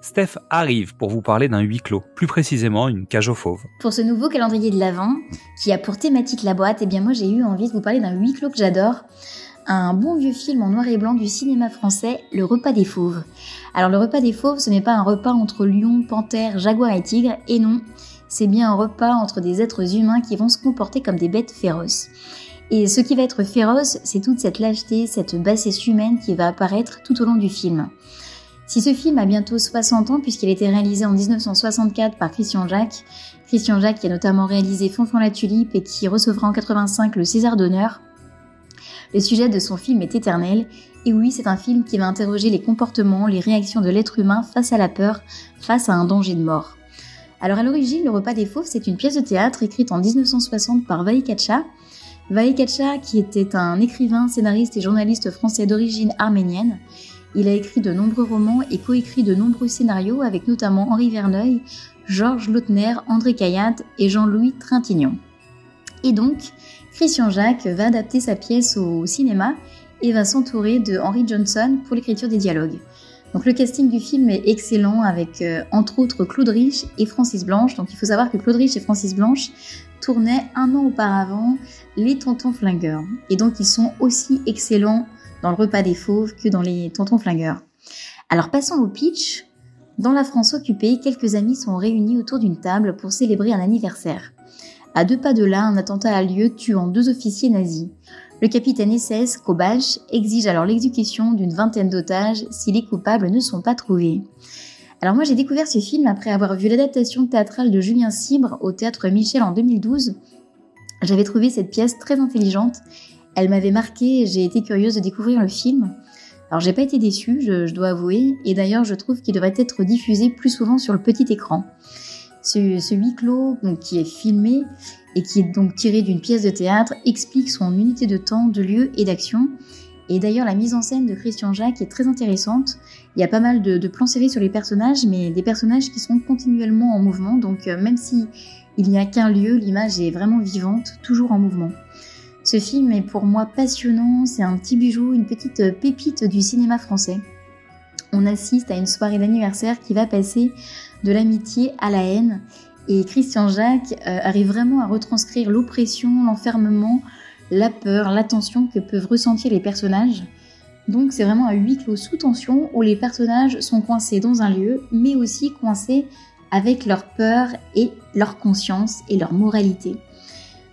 Steph arrive pour vous parler d'un huis clos, plus précisément une cage aux fauves. Pour ce nouveau calendrier de l'Avent, qui a pour thématique la boîte, eh bien moi j'ai eu envie de vous parler d'un huis clos que j'adore, un bon vieux film en noir et blanc du cinéma français, Le repas des fauves. Alors le repas des fauves, ce n'est pas un repas entre lion, panthère, jaguar et tigre, et non, c'est bien un repas entre des êtres humains qui vont se comporter comme des bêtes féroces. Et ce qui va être féroce, c'est toute cette lâcheté, cette bassesse humaine qui va apparaître tout au long du film. Si ce film a bientôt 60 ans, puisqu'il a été réalisé en 1964 par Christian Jacques, Christian Jacques qui a notamment réalisé Fonfon la tulipe et qui recevra en 85 le César d'honneur, le sujet de son film est éternel, et oui, c'est un film qui va interroger les comportements, les réactions de l'être humain face à la peur, face à un danger de mort. Alors à l'origine, Le repas des fauves, c'est une pièce de théâtre écrite en 1960 par Vaïkacha. Vaïkacha, qui était un écrivain, scénariste et journaliste français d'origine arménienne, il a écrit de nombreux romans et coécrit de nombreux scénarios avec notamment Henri Verneuil, Georges Lautner, André Cayatte et Jean-Louis Trintignant. Et donc, Christian Jacques va adapter sa pièce au cinéma et va s'entourer de Henry Johnson pour l'écriture des dialogues. Donc le casting du film est excellent avec euh, entre autres Claude Rich et Francis Blanche. Donc il faut savoir que Claude Rich et Francis Blanche tournaient un an auparavant Les Tontons Flingueurs. Et donc ils sont aussi excellents le repas des fauves que dans les tontons flingueurs. Alors passons au pitch. Dans la France occupée, quelques amis sont réunis autour d'une table pour célébrer un anniversaire. À deux pas de là, un attentat a lieu tuant deux officiers nazis. Le capitaine SS, Kobach, exige alors l'exécution d'une vingtaine d'otages si les coupables ne sont pas trouvés. Alors moi j'ai découvert ce film après avoir vu l'adaptation théâtrale de Julien Cibre au théâtre Michel en 2012. J'avais trouvé cette pièce très intelligente elle m'avait marqué et j'ai été curieuse de découvrir le film. Alors j'ai pas été déçue, je, dois avouer, et d'ailleurs je trouve qu'il devrait être diffusé plus souvent sur le petit écran. Ce, huis clos, donc, qui est filmé et qui est donc tiré d'une pièce de théâtre, explique son unité de temps, de lieu et d'action. Et d'ailleurs la mise en scène de Christian Jacques est très intéressante. Il y a pas mal de, de plans serrés sur les personnages, mais des personnages qui sont continuellement en mouvement, donc euh, même si il n'y a qu'un lieu, l'image est vraiment vivante, toujours en mouvement. Ce film est pour moi passionnant, c'est un petit bijou, une petite pépite du cinéma français. On assiste à une soirée d'anniversaire qui va passer de l'amitié à la haine et Christian Jacques euh, arrive vraiment à retranscrire l'oppression, l'enfermement, la peur, la tension que peuvent ressentir les personnages. Donc c'est vraiment un huis clos sous tension où les personnages sont coincés dans un lieu, mais aussi coincés avec leur peur et leur conscience et leur moralité.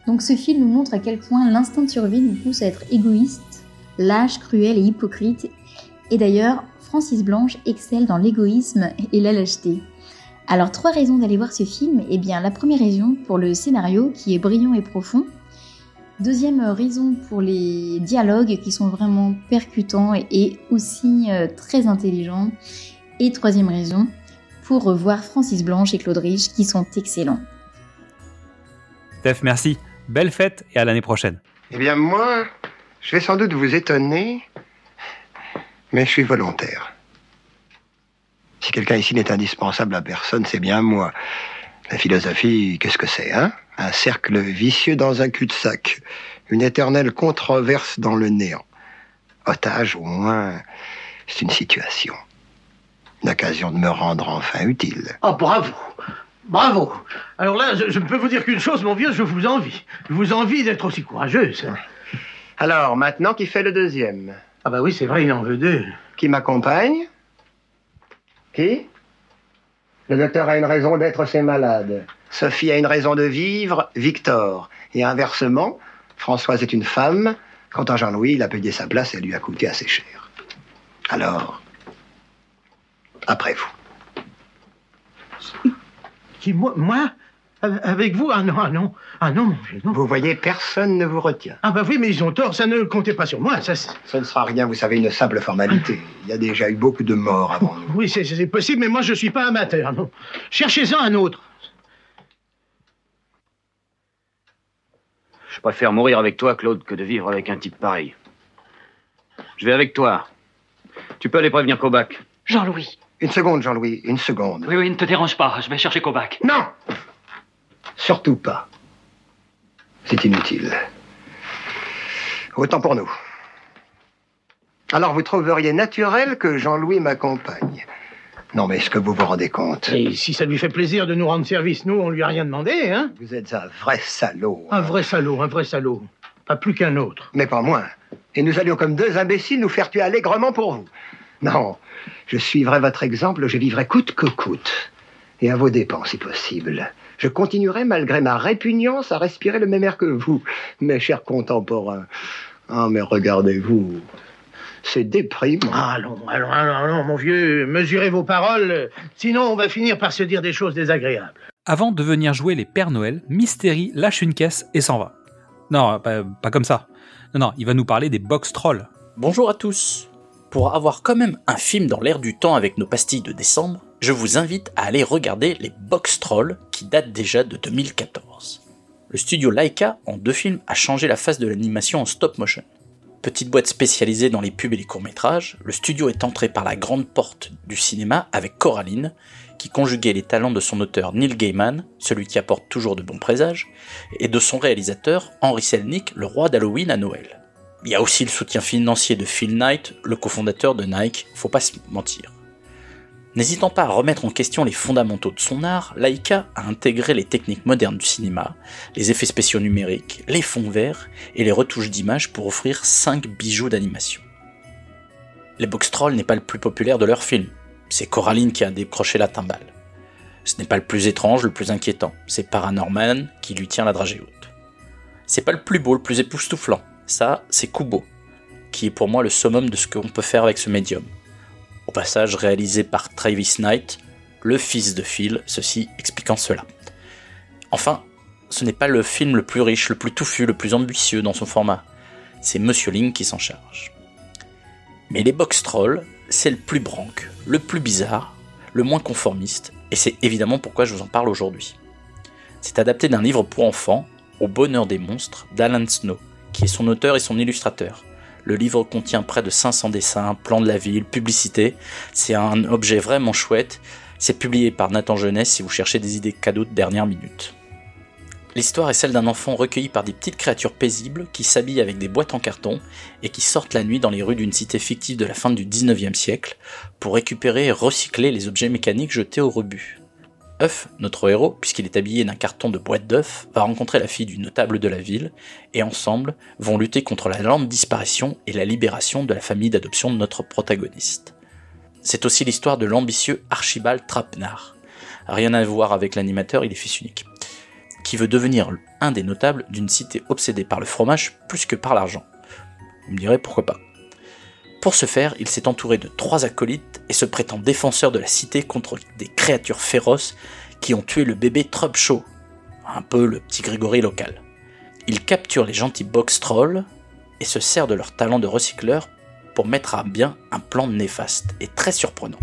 Donc ce film nous montre à quel point l'instinct de survie nous pousse à être égoïste, lâche, cruel et hypocrite. Et d'ailleurs, Francis Blanche excelle dans l'égoïsme et la lâcheté. Alors trois raisons d'aller voir ce film. Eh bien la première raison pour le scénario qui est brillant et profond. Deuxième raison pour les dialogues qui sont vraiment percutants et aussi euh, très intelligents. Et troisième raison pour revoir Francis Blanche et Claude Rich qui sont excellents. Steph, merci. Belle fête et à l'année prochaine. Eh bien, moi, je vais sans doute vous étonner, mais je suis volontaire. Si quelqu'un ici n'est indispensable à personne, c'est bien moi. La philosophie, qu'est-ce que c'est, hein? Un cercle vicieux dans un cul-de-sac. Une éternelle controverse dans le néant. Otage, au moins, c'est une situation. Une occasion de me rendre enfin utile. Oh, bravo Bravo Alors là, je, ne peux vous dire qu'une chose, mon vieux, je vous envie. Je vous envie d'être aussi courageuse. Alors, maintenant, qui fait le deuxième? Ah bah oui, c'est vrai, il en veut deux. Qui m'accompagne? Qui? Le docteur a une raison d'être chez malade. Sophie a une raison de vivre, Victor. Et inversement, Françoise est une femme. Quant à Jean-Louis, il a payé sa place et elle lui a coûté assez cher. Alors, après vous. Qui, moi, moi Avec vous Ah non, ah non, ah non, mon vieux, non. Vous voyez, personne ne vous retient. Ah bah oui, mais ils ont tort, ça ne comptait pas sur moi, ça... Ce ne sera rien, vous savez, une simple formalité. Il y a déjà eu beaucoup de morts avant nous. Oui, c'est possible, mais moi je suis pas amateur, non. Cherchez-en un autre. Je préfère mourir avec toi, Claude, que de vivre avec un type pareil. Je vais avec toi. Tu peux aller prévenir Kobac. Jean-Louis. Une seconde, Jean-Louis, une seconde. Oui, oui, ne te dérange pas. Je vais chercher Kobac. Non Surtout pas. C'est inutile. Autant pour nous. Alors vous trouveriez naturel que Jean-Louis m'accompagne Non, mais est-ce que vous vous rendez compte? Et si ça lui fait plaisir de nous rendre service, nous, on lui a rien demandé, hein? Vous êtes un vrai salaud. Un vrai salaud, un vrai salaud. Pas plus qu'un autre. Mais pas moins. Et nous allions comme deux imbéciles nous faire tuer allègrement pour vous. Non, je suivrai votre exemple, je vivrai coûte que coûte. Et à vos dépens, si possible. Je continuerai, malgré ma répugnance, à respirer le même air que vous, mes chers contemporains. Ah, mais regardez-vous. C'est déprimant. Allons, allons, allons, allons, mon vieux, mesurez vos paroles, sinon on va finir par se dire des choses désagréables. Avant de venir jouer les Pères Noël, Mystery lâche une caisse et s'en va. Non, pas, pas comme ça. Non, non, il va nous parler des box trolls. Bonjour à tous. Pour avoir quand même un film dans l'air du temps avec nos pastilles de décembre, je vous invite à aller regarder les Box Trolls qui datent déjà de 2014. Le studio Laika, en deux films, a changé la face de l'animation en stop motion. Petite boîte spécialisée dans les pubs et les courts-métrages, le studio est entré par la grande porte du cinéma avec Coraline, qui conjuguait les talents de son auteur Neil Gaiman, celui qui apporte toujours de bons présages, et de son réalisateur Henry Selnick, le roi d'Halloween à Noël. Il y a aussi le soutien financier de Phil Knight, le cofondateur de Nike, faut pas se mentir. N'hésitant pas à remettre en question les fondamentaux de son art, Laika a intégré les techniques modernes du cinéma, les effets spéciaux numériques, les fonds verts et les retouches d'images pour offrir 5 bijoux d'animation. Les Box Trolls n'est pas le plus populaire de leurs films, c'est Coraline qui a décroché la timbale. Ce n'est pas le plus étrange, le plus inquiétant, c'est Paranorman qui lui tient la dragée haute. C'est pas le plus beau, le plus époustouflant, ça c'est Kubo, qui est pour moi le summum de ce qu'on peut faire avec ce médium au passage réalisé par Travis Knight, le fils de Phil, ceci expliquant cela. Enfin, ce n'est pas le film le plus riche, le plus touffu, le plus ambitieux dans son format. C'est Monsieur Ling qui s'en charge. Mais les box trolls, c'est le plus branque, le plus bizarre, le moins conformiste, et c'est évidemment pourquoi je vous en parle aujourd'hui. C'est adapté d'un livre pour enfants, Au bonheur des monstres, d'Alan Snow, qui est son auteur et son illustrateur. Le livre contient près de 500 dessins, plans de la ville, publicités. C'est un objet vraiment chouette. C'est publié par Nathan Jeunesse si vous cherchez des idées cadeaux de dernière minute. L'histoire est celle d'un enfant recueilli par des petites créatures paisibles qui s'habillent avec des boîtes en carton et qui sortent la nuit dans les rues d'une cité fictive de la fin du 19e siècle pour récupérer et recycler les objets mécaniques jetés au rebut. Huff, notre héros, puisqu'il est habillé d'un carton de boîte d'œufs, va rencontrer la fille du notable de la ville, et ensemble vont lutter contre la lente disparition et la libération de la famille d'adoption de notre protagoniste. C'est aussi l'histoire de l'ambitieux Archibald Trapenard. Rien à voir avec l'animateur, il est fils unique. Qui veut devenir un des notables d'une cité obsédée par le fromage plus que par l'argent. Vous me direz pourquoi pas. Pour ce faire, il s'est entouré de trois acolytes et se prétend défenseur de la cité contre des créatures féroces qui ont tué le bébé Trubshaw, un peu le petit Grégory local. Il capture les gentils box trolls et se sert de leur talent de recycleur pour mettre à bien un plan néfaste et très surprenant.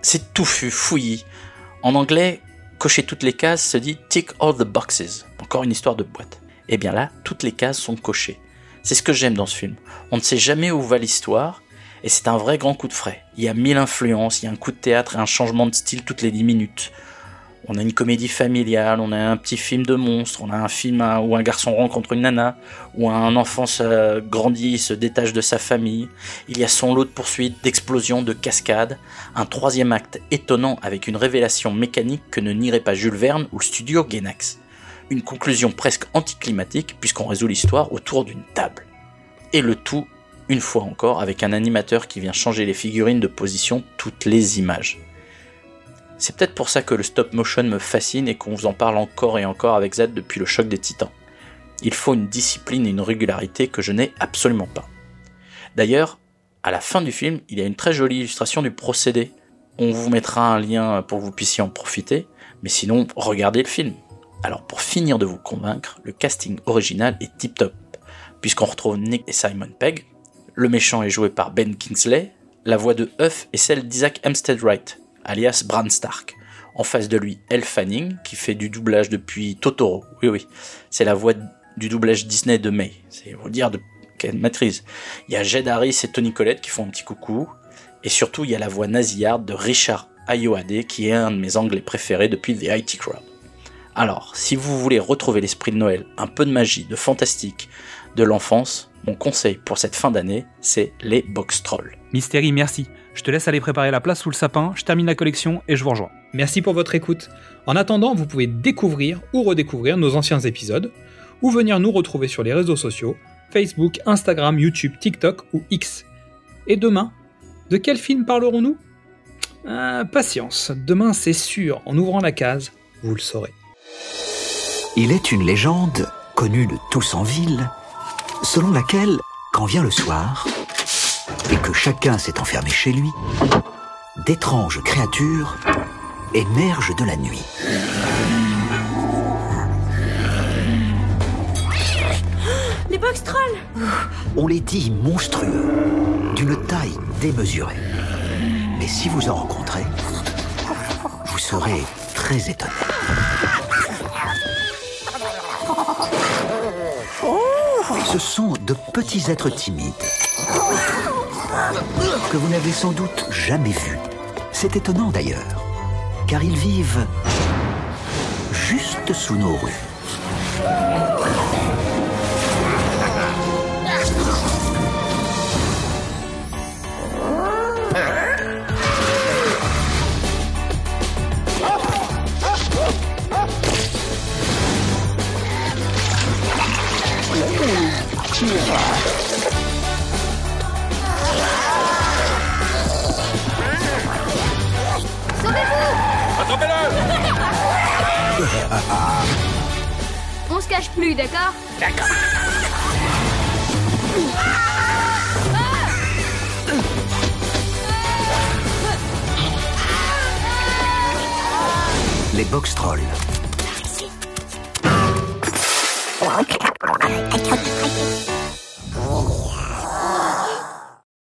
C'est touffu, fouillis. En anglais, cocher toutes les cases se dit tick all the boxes. Encore une histoire de boîte. Et bien là, toutes les cases sont cochées. C'est ce que j'aime dans ce film. On ne sait jamais où va l'histoire, et c'est un vrai grand coup de frais. Il y a mille influences, il y a un coup de théâtre et un changement de style toutes les dix minutes. On a une comédie familiale, on a un petit film de monstre, on a un film où un garçon rencontre une nana, où un enfant se grandit se détache de sa famille. Il y a son lot de poursuites, d'explosions, de cascades. Un troisième acte étonnant avec une révélation mécanique que ne nierait pas Jules Verne ou le studio Gainax. Une conclusion presque anticlimatique puisqu'on résout l'histoire autour d'une table. Et le tout, une fois encore, avec un animateur qui vient changer les figurines de position toutes les images. C'est peut-être pour ça que le stop motion me fascine et qu'on vous en parle encore et encore avec Z depuis le choc des titans. Il faut une discipline et une régularité que je n'ai absolument pas. D'ailleurs, à la fin du film, il y a une très jolie illustration du procédé. On vous mettra un lien pour que vous puissiez en profiter, mais sinon, regardez le film. Alors pour finir de vous convaincre, le casting original est tip top, puisqu'on retrouve Nick et Simon Pegg, le méchant est joué par Ben Kingsley, la voix de Huff est celle d'Isaac Hempstead Wright, alias Bran Stark. En face de lui, Elle Fanning, qui fait du doublage depuis Totoro. Oui, oui, c'est la voix du doublage Disney de May. C'est vous dire de quelle maîtrise. Il y a Jed Harris et Tony Collette qui font un petit coucou. Et surtout, il y a la voix nasillarde de Richard Ayoade, qui est un de mes anglais préférés depuis The IT Crowd. Alors, si vous voulez retrouver l'esprit de Noël, un peu de magie, de fantastique, de l'enfance, mon conseil pour cette fin d'année, c'est les box trolls. Mystérie, merci. Je te laisse aller préparer la place sous le sapin, je termine la collection et je vous rejoins. Merci pour votre écoute. En attendant, vous pouvez découvrir ou redécouvrir nos anciens épisodes, ou venir nous retrouver sur les réseaux sociaux, Facebook, Instagram, YouTube, TikTok ou X. Et demain, de quel film parlerons-nous? Ah, Patience, demain c'est sûr, en ouvrant la case, vous le saurez. Il est une légende, connue de tous en ville, selon laquelle, quand vient le soir, et que chacun s'est enfermé chez lui, d'étranges créatures émergent de la nuit. Les box trolls On les dit monstrueux, d'une taille démesurée. Mais si vous en rencontrez, vous serez très étonné. Ce sont de petits êtres timides que vous n'avez sans doute jamais vus. C'est étonnant d'ailleurs, car ils vivent juste sous nos rues. On se cache plus, d'accord Les box trolls.